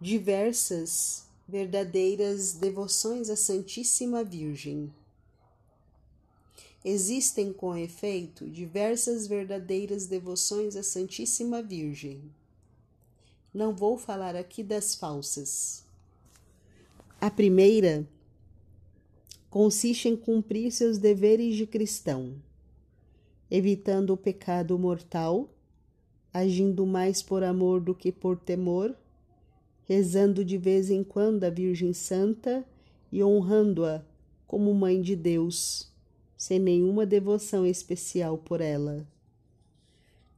diversas verdadeiras devoções à Santíssima Virgem. Existem, com efeito, diversas verdadeiras devoções à Santíssima Virgem. Não vou falar aqui das falsas. A primeira consiste em cumprir seus deveres de cristão, evitando o pecado mortal, agindo mais por amor do que por temor, rezando de vez em quando a Virgem Santa e honrando-a como Mãe de Deus, sem nenhuma devoção especial por ela.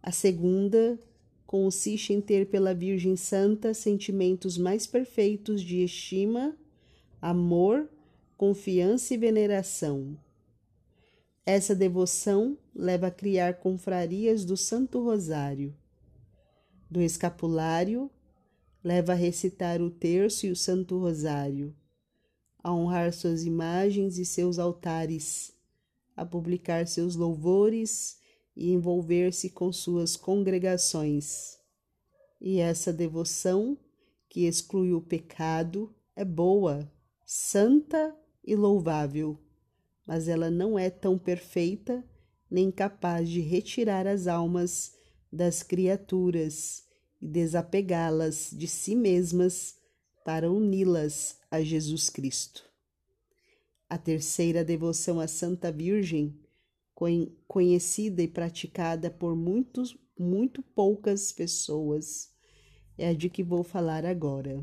A segunda consiste em ter pela Virgem Santa sentimentos mais perfeitos de estima, amor, confiança e veneração. Essa devoção leva a criar confrarias do Santo Rosário, do escapulário leva a recitar o terço e o Santo Rosário, a honrar suas imagens e seus altares, a publicar seus louvores e envolver-se com suas congregações. E essa devoção, que exclui o pecado, é boa, santa e louvável, mas ela não é tão perfeita nem capaz de retirar as almas das criaturas e desapegá-las de si mesmas para uni-las a Jesus Cristo. A terceira devoção à Santa Virgem, conhecida e praticada por muitos, muito poucas pessoas, é a de que vou falar agora.